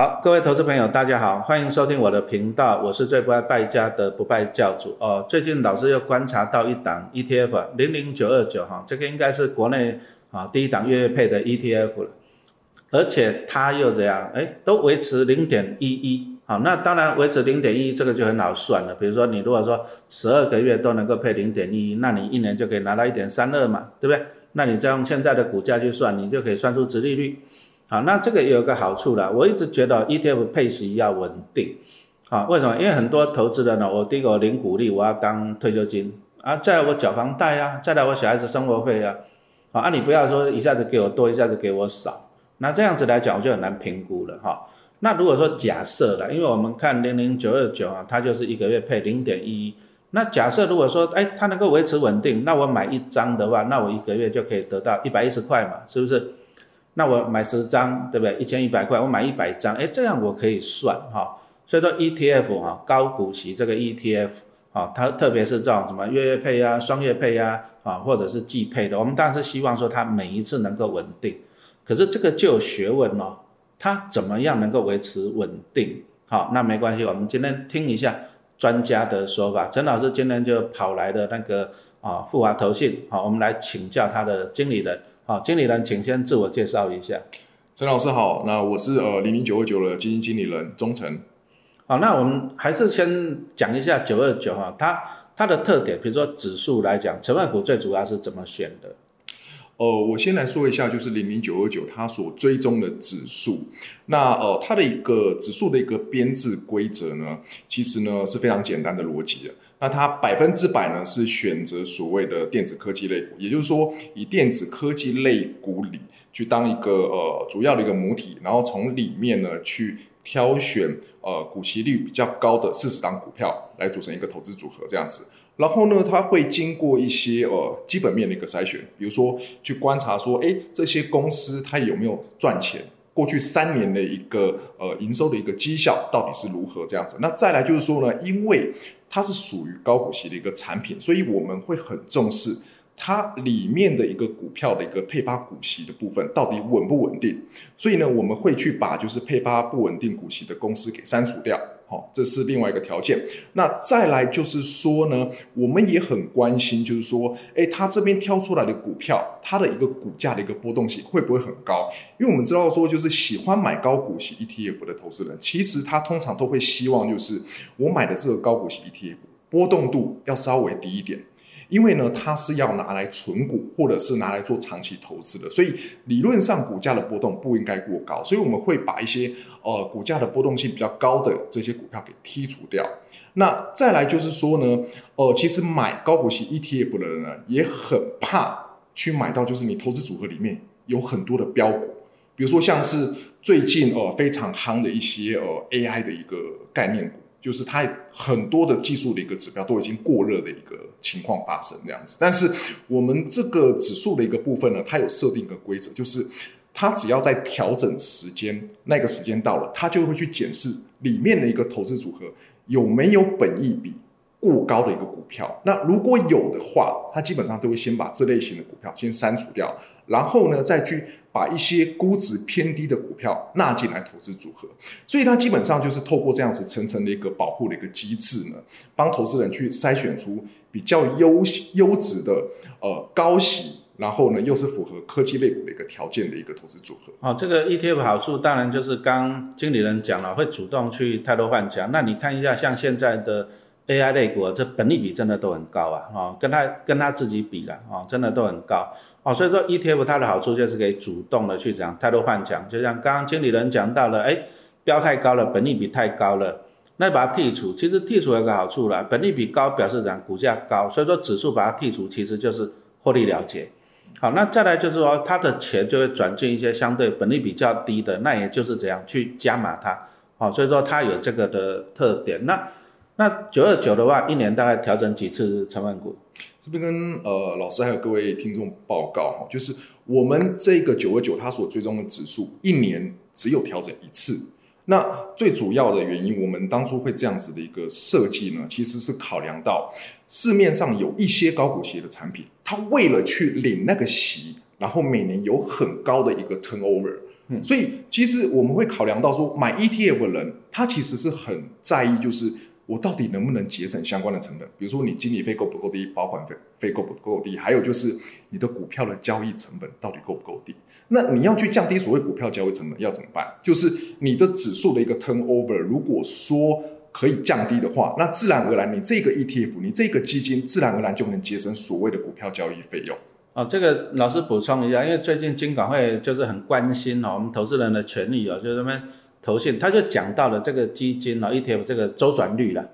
好，各位投资朋友，大家好，欢迎收听我的频道，我是最不爱败家的不败教主哦。最近老师又观察到一档 ETF 零零九二九哈，这个应该是国内啊第一档月月配的 ETF 了，而且它又怎样？哎，都维持零点一一。好，那当然维持零点一，这个就很好算了。比如说你如果说十二个月都能够配零点一，那你一年就可以拿到一点三二嘛，对不对？那你再用现在的股价去算，你就可以算出值利率。好，那这个也有个好处啦，我一直觉得 ETF 配息要稳定。啊，为什么？因为很多投资人呢，我第一个零股利，我要当退休金啊，再来我缴房贷啊，再来我小孩子生活费啊。好，啊你不要说一下子给我多，一下子给我少，那这样子来讲我就很难评估了哈。那如果说假设了，因为我们看零零九二九啊，它就是一个月配零点一。那假设如果说，哎，它能够维持稳定，那我买一张的话，那我一个月就可以得到一百一十块嘛，是不是？那我买十张，对不对？一千一百块，我买一百张，哎，这样我可以算哈。所以说 ETF 哈，高股息这个 ETF 啊，它特别是这种什么月月配啊、双月配啊，啊，或者是季配的，我们当然是希望说它每一次能够稳定。可是这个就有学问哦。它怎么样能够维持稳定？好，那没关系，我们今天听一下专家的说法。陈老师今天就跑来的那个啊富华投信，好，我们来请教他的经理人。好，经理人，请先自我介绍一下。陈老师好，那我是呃零零九二九的基金经理人钟诚。好，那我们还是先讲一下九二九哈，它它的特点，比如说指数来讲，成分股最主要是怎么选的？呃，我先来说一下，就是零零九二九它所追踪的指数。那呃，它的一个指数的一个编制规则呢，其实呢是非常简单的逻辑的。那它百分之百呢是选择所谓的电子科技类股，也就是说以电子科技类股里去当一个呃主要的一个母体，然后从里面呢去挑选呃股息率比较高的四十档股票来组成一个投资组合这样子。然后呢，它会经过一些呃基本面的一个筛选，比如说去观察说，哎，这些公司它有没有赚钱，过去三年的一个呃营收的一个绩效到底是如何这样子。那再来就是说呢，因为它是属于高股息的一个产品，所以我们会很重视它里面的一个股票的一个配发股息的部分到底稳不稳定。所以呢，我们会去把就是配发不稳定股息的公司给删除掉。好，这是另外一个条件。那再来就是说呢，我们也很关心，就是说，诶，他这边挑出来的股票，它的一个股价的一个波动性会不会很高？因为我们知道说，就是喜欢买高股息 ETF 的投资人，其实他通常都会希望，就是我买的这个高股息 ETF 波动度要稍微低一点。因为呢，它是要拿来存股，或者是拿来做长期投资的，所以理论上股价的波动不应该过高，所以我们会把一些呃股价的波动性比较高的这些股票给剔除掉。那再来就是说呢，呃，其实买高股息 ETF 的人呢，也很怕去买到就是你投资组合里面有很多的标股，比如说像是最近呃非常夯的一些呃 AI 的一个概念股。就是它很多的技术的一个指标都已经过热的一个情况发生这样子，但是我们这个指数的一个部分呢，它有设定一个规则，就是它只要在调整时间那个时间到了，它就会去检视里面的一个投资组合有没有本益比过高的一个股票。那如果有的话，它基本上都会先把这类型的股票先删除掉，然后呢再去。把一些估值偏低的股票纳进来投资组合，所以它基本上就是透过这样子层层的一个保护的一个机制呢，帮投资人去筛选出比较优优质的呃高息，然后呢又是符合科技类股的一个条件的一个投资组合。哦，这个 ETF 好处当然就是刚经理人讲了，会主动去太多换强。那你看一下，像现在的 AI 类股，这本利比真的都很高啊，哦，跟他跟他自己比了，哦，真的都很高。哦，所以说 ETF 它的好处就是可以主动的去讲太多换强，就像刚刚经理人讲到了，哎，标太高了，本利比太高了，那把它剔除，其实剔除有个好处啦，本利比高表示讲股价高，所以说指数把它剔除，其实就是获利了结。好，那再来就是说，它的钱就会转进一些相对本利比较低的，那也就是怎样去加码它。好，所以说它有这个的特点。那那九二九的话，一年大概调整几次成分股？这边跟呃老师还有各位听众报告哈，就是我们这个九二九它所追踪的指数，一年只有调整一次。那最主要的原因，我们当初会这样子的一个设计呢，其实是考量到市面上有一些高股息的产品，它为了去领那个息，然后每年有很高的一个 turnover，嗯，所以其实我们会考量到说，买 ETF 的人，他其实是很在意，就是我到底能不能节省相关的成本，比如说你经理费够不够低，保管费费够不够低，还有就是你的股票的交易成本到底够不够低。那你要去降低所谓股票交易成本，要怎么办？就是你的指数的一个 turnover，如果说可以降低的话，那自然而然你这个 ETF，你这个基金自然而然就能节省所谓的股票交易费用。哦，这个老师补充一下，因为最近金管会就是很关心哦，我们投资人的权益哦，就是他们投信，他就讲到了这个基金哦 ETF 这个周转率了。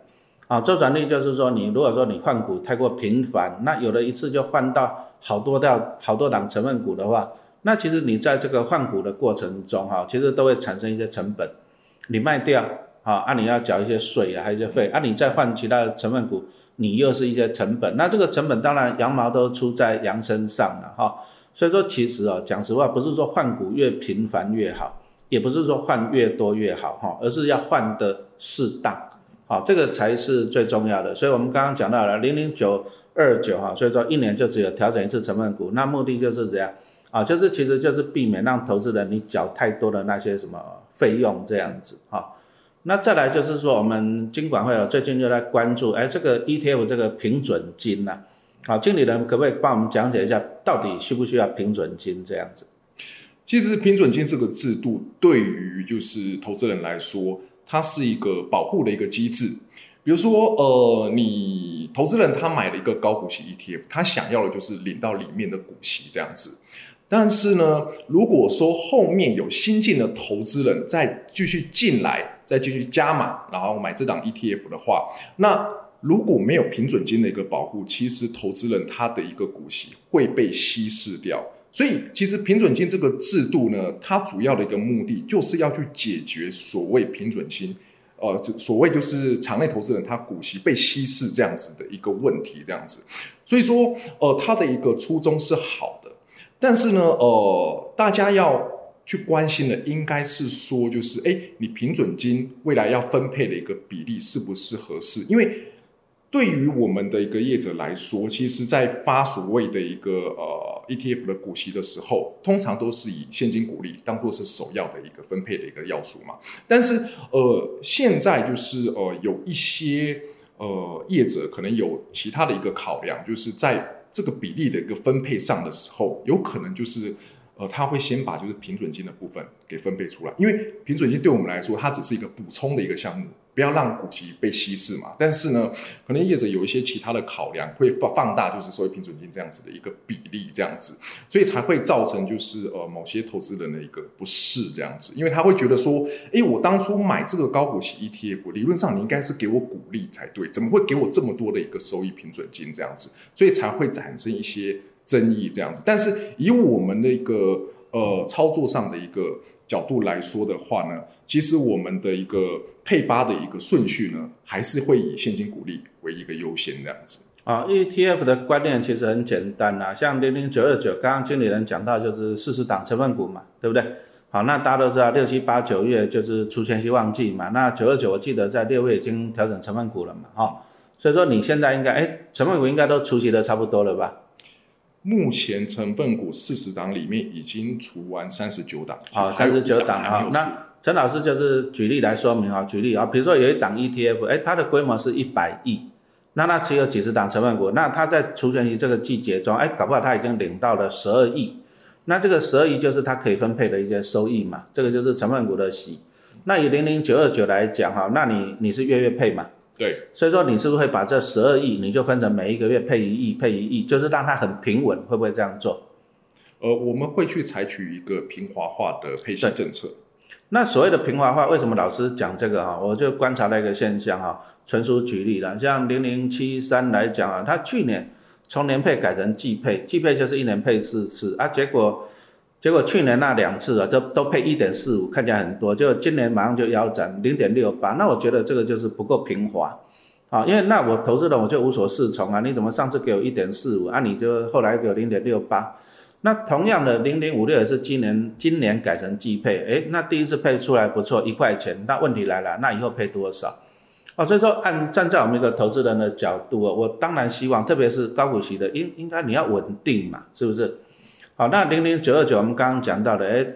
啊，周转率就是说，你如果说你换股太过频繁，那有的一次就换到好多到好多档成分股的话，那其实你在这个换股的过程中哈，其实都会产生一些成本，你卖掉啊，啊你要缴一些税啊，还有一些费，啊你再换其他的成分股。你又是一些成本，那这个成本当然羊毛都出在羊身上了哈。所以说其实哦，讲实话，不是说换股越频繁越好，也不是说换越多越好哈，而是要换的适当，好，这个才是最重要的。所以我们刚刚讲到了零零九二九哈，所以说一年就只有调整一次成分股，那目的就是这样啊，就是其实就是避免让投资人你缴太多的那些什么费用这样子哈。那再来就是说，我们金管会啊，最近就在关注，哎，这个 ETF 这个平准金呐，好，经理人可不可以帮我们讲解一下，到底需不需要平准金这样子？其实平准金这个制度对于就是投资人来说，它是一个保护的一个机制。比如说，呃，你投资人他买了一个高股息 ETF，他想要的就是领到里面的股息这样子。但是呢，如果说后面有新进的投资人再继续进来，再继续加码，然后买这档 ETF 的话，那如果没有平准金的一个保护，其实投资人他的一个股息会被稀释掉。所以，其实平准金这个制度呢，它主要的一个目的就是要去解决所谓平准金，呃，就所谓就是场内投资人他股息被稀释这样子的一个问题，这样子。所以说，呃，它的一个初衷是好的。但是呢，呃，大家要去关心的应该是说，就是哎，你平准金未来要分配的一个比例是不是合适？因为对于我们的一个业者来说，其实在发所谓的一个呃 ETF 的股息的时候，通常都是以现金股利当做是首要的一个分配的一个要素嘛。但是呃，现在就是呃有一些呃业者可能有其他的一个考量，就是在这个比例的一个分配上的时候，有可能就是，呃，他会先把就是平准金的部分给分配出来，因为平准金对我们来说，它只是一个补充的一个项目。不要让股息被稀释嘛，但是呢，可能业者有一些其他的考量，会放放大，就是收益平准金这样子的一个比例，这样子，所以才会造成就是呃某些投资人的一个不适这样子，因为他会觉得说，诶，我当初买这个高股息 ETF，理论上你应该是给我股利才对，怎么会给我这么多的一个收益平准金这样子，所以才会产生一些争议这样子。但是以我们的一个呃操作上的一个角度来说的话呢，其实我们的一个。配发的一个顺序呢，还是会以现金股利为一个优先这样子啊。ETF 的观念其实很简单呐，像零零九二九，刚刚经理人讲到就是四十档成分股嘛，对不对？好，那大家都知道六七八九月就是出现期旺季嘛，那九二九我记得在六月已经调整成分股了嘛，哈，所以说你现在应该哎，成分股应该都出席的差不多了吧？目前成分股四十档里面已经除完三十九档，好，三十九档啊，那。陈老师就是举例来说明啊，举例啊，比如说有一档 ETF，哎，它的规模是一百亿，那它持有几十档成分股，那它在除权于这个季节中，哎，搞不好它已经领到了十二亿，那这个十二亿就是它可以分配的一些收益嘛，这个就是成分股的息。那以零零九二九来讲哈，那你你是月月配嘛？对，所以说你是不是会把这十二亿，你就分成每一个月配一亿，配一亿，就是让它很平稳，会不会这样做？呃，我们会去采取一个平滑化的配息政策。那所谓的平滑化，为什么老师讲这个哈？我就观察到一个现象哈，纯属举例了。像零零七三来讲啊，它去年从年配改成季配，季配就是一年配四次啊，结果结果去年那两次啊，就都配一点四五，看起来很多，就今年马上就腰斩零点六八，那我觉得这个就是不够平滑啊，因为那我投资的我就无所适从啊，你怎么上次给我一点四五啊，你就后来给我零点六八？那同样的零点五六也是今年今年改成季配，诶，那第一次配出来不错，一块钱。那问题来了，那以后配多少？哦，所以说按站在我们一个投资人的角度啊，我当然希望，特别是高股息的，应应该你要稳定嘛，是不是？好，那零零九二九我们刚刚讲到的，诶，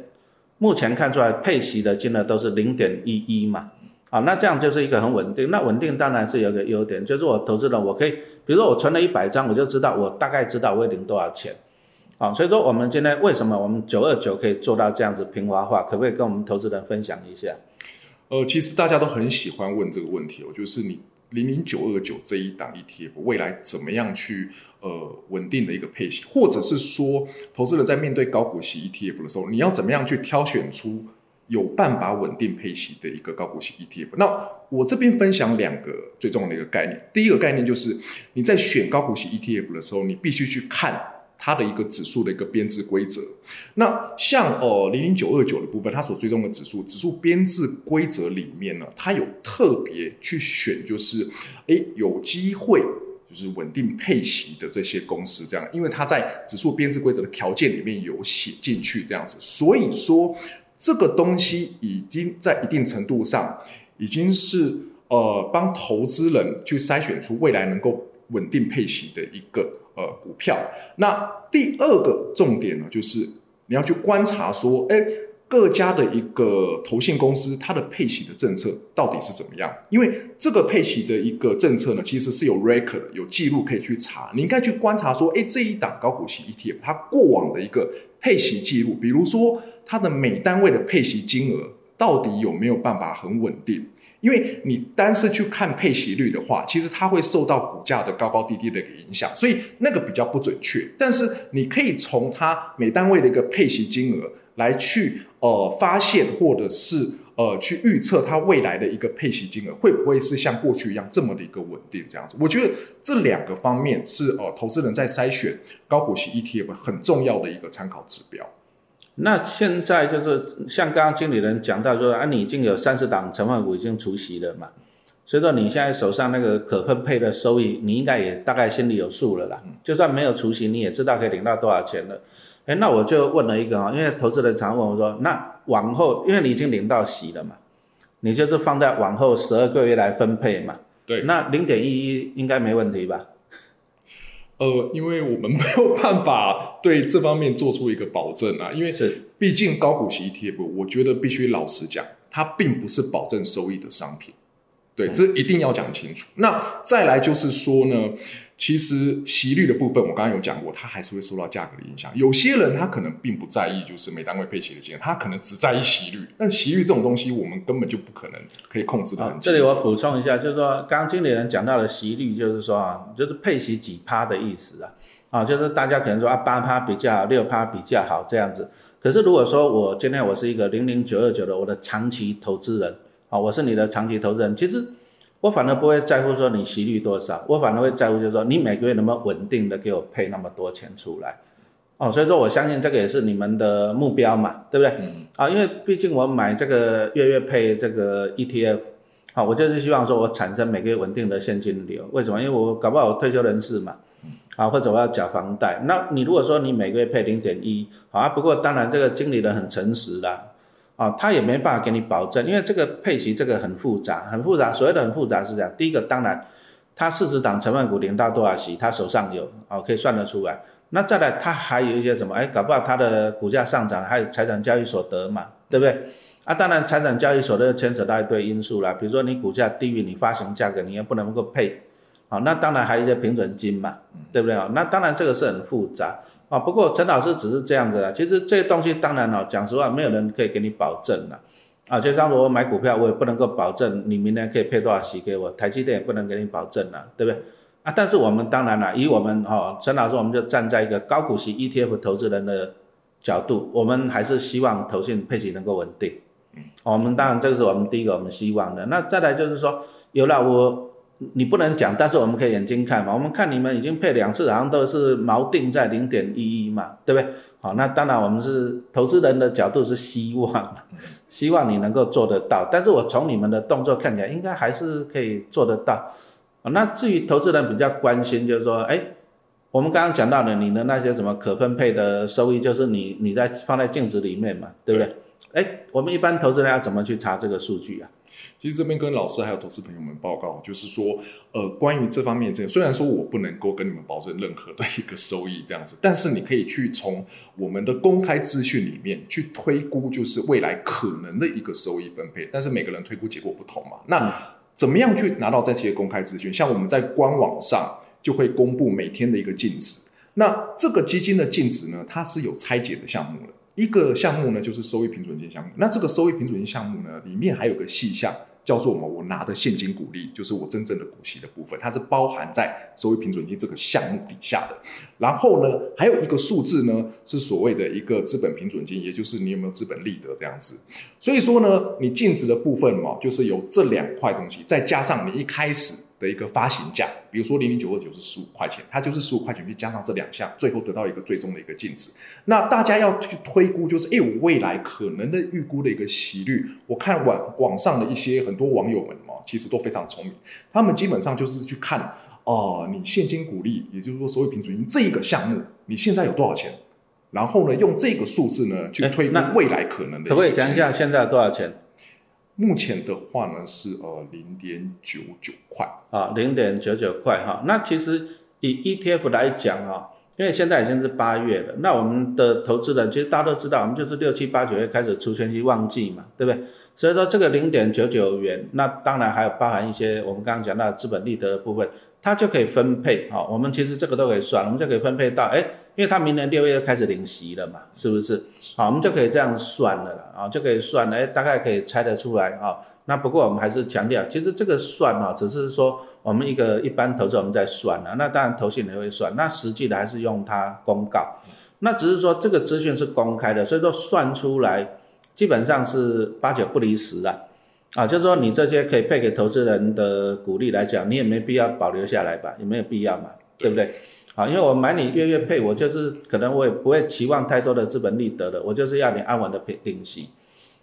目前看出来配息的金额都是零点一一嘛，好，那这样就是一个很稳定。那稳定当然是有个优点，就是我投资人我可以，比如说我存了一百张，我就知道我大概知道我会领多少钱，好，所以说我们今天为什么我们九二九可以做到这样子平滑化，可不可以跟我们投资人分享一下？呃，其实大家都很喜欢问这个问题哦，就是你零零九二九这一档 ETF 未来怎么样去呃稳定的一个配息，或者是说投资人在面对高股息 ETF 的时候，你要怎么样去挑选出有办法稳定配息的一个高股息 ETF？那我这边分享两个最重要的一个概念，第一个概念就是你在选高股息 ETF 的时候，你必须去看。它的一个指数的一个编制规则，那像呃零零九二九的部分，它所追踪的指数，指数编制规则里面呢，它有特别去选，就是诶有机会就是稳定配息的这些公司，这样，因为它在指数编制规则的条件里面有写进去这样子，所以说这个东西已经在一定程度上已经是呃帮投资人去筛选出未来能够稳定配息的一个。呃，股票。那第二个重点呢，就是你要去观察说，哎，各家的一个投信公司，它的配息的政策到底是怎么样？因为这个配息的一个政策呢，其实是有 record 有记录可以去查。你应该去观察说，哎，这一档高股息 ETF 它过往的一个配息记录，比如说它的每单位的配息金额到底有没有办法很稳定？因为你单是去看配息率的话，其实它会受到股价的高高低低的一个影响，所以那个比较不准确。但是你可以从它每单位的一个配息金额来去呃发现，或者是呃去预测它未来的一个配息金额会不会是像过去一样这么的一个稳定这样子。我觉得这两个方面是呃投资人在筛选高股息 ETF 很重要的一个参考指标。那现在就是像刚刚经理人讲到说啊，你已经有三十档成分股已经除息了嘛，所以说你现在手上那个可分配的收益，你应该也大概心里有数了啦。就算没有除息，你也知道可以领到多少钱了。哎，那我就问了一个啊，因为投资人常问我说，那往后因为你已经领到息了嘛，你就是放在往后十二个月来分配嘛。对。那零点一一应该没问题吧？呃，因为我们 没有办法对这方面做出一个保证啊，因为是毕竟高股息 ETF，我觉得必须老实讲，它并不是保证收益的商品，对，这一定要讲清楚。那再来就是说呢。其实息率的部分，我刚刚有讲过，它还是会受到价格的影响。有些人他可能并不在意，就是每单位配息的金额，他可能只在意息率。但息率这种东西，我们根本就不可能可以控制的。这里我补充一下，就是说，刚刚经理人讲到的息率，就是说啊，就是配息几趴的意思啊，啊，就是大家可能说啊，八趴比较好，六趴比较好这样子。可是如果说我今天我是一个零零九二九的我的长期投资人，啊，我是你的长期投资人，其实。我反而不会在乎说你息率多少，我反而会在乎就是说你每个月能不能稳定的给我配那么多钱出来，哦，所以说我相信这个也是你们的目标嘛，对不对？嗯。啊，因为毕竟我买这个月月配这个 ETF，好，我就是希望说我产生每个月稳定的现金流。为什么？因为我搞不好我退休人士嘛，啊，或者我要缴房贷。那你如果说你每个月配零点一，好啊，不过当然这个经理人很诚实啦。啊，他也没办法给你保证，因为这个配息这个很复杂，很复杂。所谓的很复杂是这样，第一个当然，他四十档成分股领到多少息，他手上有，哦，可以算得出来。那再来，他还有一些什么？哎，搞不好他的股价上涨，还有财产交易所得嘛，对不对？啊，当然财产交易所得牵扯到一堆因素啦，比如说你股价低于你发行价格，你也不能够配。好，那当然还有一些平准金嘛，对不对啊？那当然这个是很复杂。啊，不过陈老师只是这样子啊，其实这些东西当然哦，讲实话，没有人可以给你保证了，啊，就像我买股票，我也不能够保证你明年可以配多少息给我，台积电也不能给你保证了，对不对？啊，但是我们当然了，以我们哦，陈老师，我们就站在一个高股息 ETF 投资人的角度，我们还是希望投信配息能够稳定，我们当然这个是我们第一个我们希望的，那再来就是说，有了我。你不能讲，但是我们可以眼睛看嘛。我们看你们已经配两次，好像都是锚定在零点一一嘛，对不对？好，那当然我们是投资人的角度是希望，希望你能够做得到。但是我从你们的动作看起来，应该还是可以做得到。那至于投资人比较关心，就是说，哎，我们刚刚讲到的你的那些什么可分配的收益，就是你你在放在净值里面嘛，对不对？哎，我们一般投资人要怎么去查这个数据啊？其实这边跟老师还有投资朋友们报告，就是说，呃，关于这方面，这虽然说我不能够跟你们保证任何的一个收益这样子，但是你可以去从我们的公开资讯里面去推估，就是未来可能的一个收益分配。但是每个人推估结果不同嘛，那怎么样去拿到这些公开资讯？像我们在官网上就会公布每天的一个净值。那这个基金的净值呢，它是有拆解的项目的。一个项目呢，就是收益平准金项目。那这个收益平准金项目呢，里面还有个细项。叫做我们我拿的现金股利，就是我真正的股息的部分，它是包含在收益平准金这个项目底下的。然后呢，还有一个数字呢，是所谓的一个资本平准金，也就是你有没有资本利得这样子。所以说呢，你净值的部分嘛，就是由这两块东西，再加上你一开始。的一个发行价，比如说零零九二九是十五块钱，它就是十五块钱，去加上这两项，最后得到一个最终的一个净值。那大家要去推估，就是哎，我未来可能的预估的一个息率。我看网网上的一些很多网友们哦，其实都非常聪明，他们基本上就是去看哦，你现金股利，也就是说收益平准金这个项目，你现在有多少钱？然后呢，用这个数字呢去推估未来可能的。可不可以讲一下现在多少钱？目前的话呢是呃零点九九块啊，零点九九块哈。那其实以 ETF 来讲啊，因为现在已经是八月了，那我们的投资人其实大家都知道，我们就是六七八九月开始出全息旺季嘛，对不对？所以说这个零点九九元，那当然还有包含一些我们刚刚讲到的资本利得的部分。它就可以分配，好，我们其实这个都可以算，我们就可以分配到，哎，因为它明年六月开始领息了嘛，是不是？好，我们就可以这样算了，啊，就可以算，哎，大概可以猜得出来，啊，那不过我们还是强调，其实这个算哈，只是说我们一个一般投资我们在算了，那当然投信也会算，那实际的还是用它公告，那只是说这个资讯是公开的，所以说算出来基本上是八九不离十了。啊，就是说你这些可以配给投资人的股利来讲，你也没必要保留下来吧？也没有必要嘛，对不对？啊，因为我买你月月配，我就是可能我也不会期望太多的资本利得的，我就是要你安稳的配定息。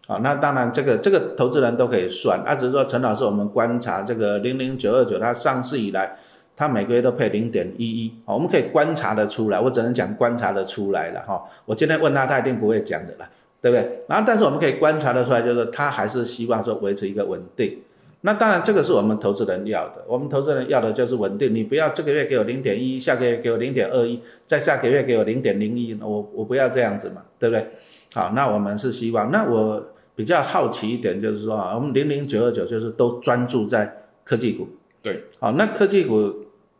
啊，那当然这个这个投资人都可以算，啊，只是说陈老师，我们观察这个零零九二九，它上市以来，它每个月都配零点一一，啊，我们可以观察的出来，我只能讲观察的出来了哈。我今天问他，他一定不会讲的了。对不对？然后，但是我们可以观察得出来，就是他还是希望说维持一个稳定。那当然，这个是我们投资人要的。我们投资人要的就是稳定。你不要这个月给我零点一，下个月给我零点二一，再下个月给我零点零一，我我不要这样子嘛，对不对？好，那我们是希望。那我比较好奇一点，就是说啊，我们零零九二九就是都专注在科技股。对，好，那科技股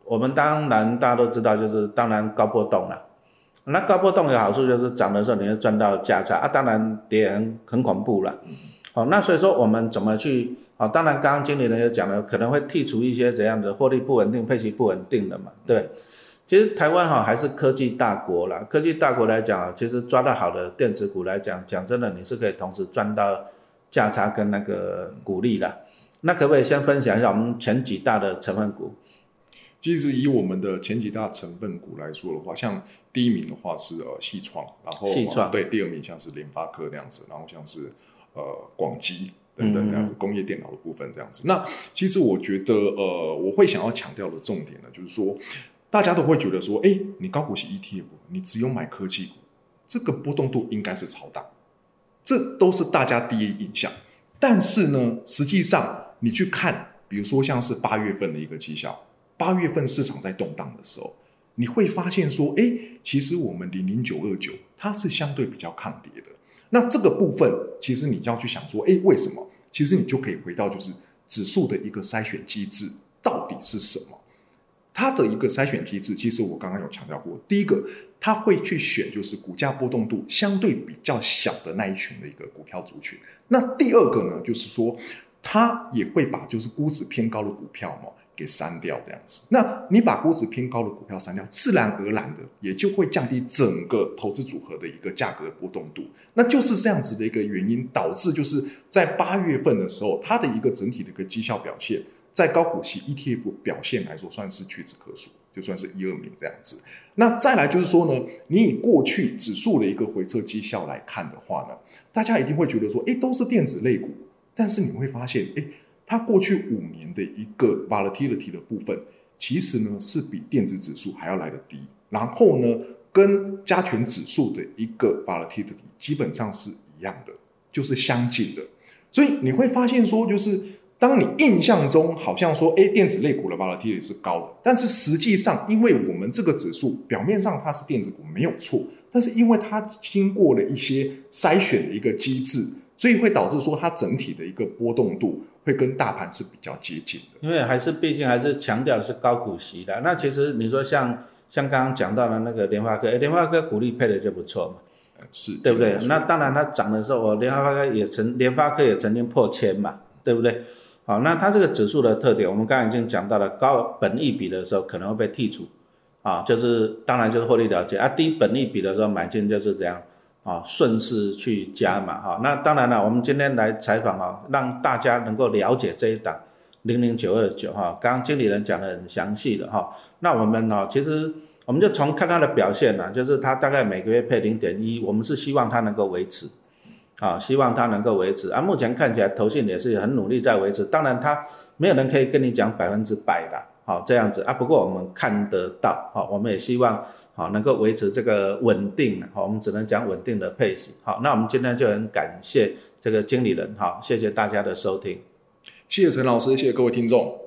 我们当然大家都知道，就是当然高波动了。那高波动有好处，就是涨的时候你会赚到价差啊，当然跌很很恐怖了。好，那所以说我们怎么去？啊，当然刚刚经理人也讲了，可能会剔除一些怎样的获利不稳定、配息不稳定的嘛，对。其实台湾哈还是科技大国啦，科技大国来讲啊，其实抓到好的电子股来讲，讲真的你是可以同时赚到价差跟那个股利的。那可不可以先分享一下我们前几大的成分股？其实以我们的前几大成分股来说的话，像第一名的话是呃细创，然后对第二名像是联发科那样子，然后像是呃广基等等这样子工业电脑的部分这样子。那其实我觉得呃我会想要强调的重点呢，就是说大家都会觉得说，哎，你高股息 ETF，你只有买科技股，这个波动度应该是超大，这都是大家第一印象。但是呢，实际上你去看，比如说像是八月份的一个绩效。八月份市场在动荡的时候，你会发现说，哎，其实我们零零九二九它是相对比较抗跌的。那这个部分，其实你要去想说，哎，为什么？其实你就可以回到就是指数的一个筛选机制到底是什么？它的一个筛选机制，其实我刚刚有强调过，第一个，它会去选就是股价波动度相对比较小的那一群的一个股票族群。那第二个呢，就是说，它也会把就是估值偏高的股票嘛。给删掉这样子，那你把估值偏高的股票删掉，自然而然的也就会降低整个投资组合的一个价格波动度。那就是这样子的一个原因，导致就是在八月份的时候，它的一个整体的一个绩效表现，在高股息 ETF 表现来说，算是屈指可数，就算是一二名这样子。那再来就是说呢，你以过去指数的一个回撤绩效来看的话呢，大家一定会觉得说，哎，都是电子类股，但是你会发现，哎。它过去五年的一个 volatility 的部分，其实呢是比电子指数还要来的低，然后呢跟加权指数的一个 volatility 基本上是一样的，就是相近的。所以你会发现说，就是当你印象中好像说，哎，电子类股的 volatility 是高的，但是实际上，因为我们这个指数表面上它是电子股没有错，但是因为它经过了一些筛选的一个机制，所以会导致说它整体的一个波动度会跟大盘是比较接近的。因为还是毕竟还是强调的是高股息的。那其实你说像像刚刚讲到的那个联发科，诶联发科股利配的就不错嘛。是对不对？那当然，它涨的时候，我联发科也曾联发科也曾经破千嘛，对不对？好，那它这个指数的特点，我们刚才已经讲到了，高本益比的时候可能会被剔除，啊，就是当然就是获利了结啊，低本益比的时候买进就是这样，啊，顺势去加嘛，哈。那当然了，我们今天来采访啊，让大家能够了解这一档零零九二九哈，刚刚经理人讲的很详细的哈，那我们呢，其实。我们就从看它的表现呢，就是它大概每个月配零点一，我们是希望它能够维持，啊，希望它能够维持。啊，目前看起来投信也是很努力在维持。当然，它没有人可以跟你讲百分之百的，好这样子啊。不过我们看得到，好，我们也希望好能够维持这个稳定，好，我们只能讲稳定的配息。好，那我们今天就很感谢这个经理人，好，谢谢大家的收听，谢谢陈老师，谢谢各位听众。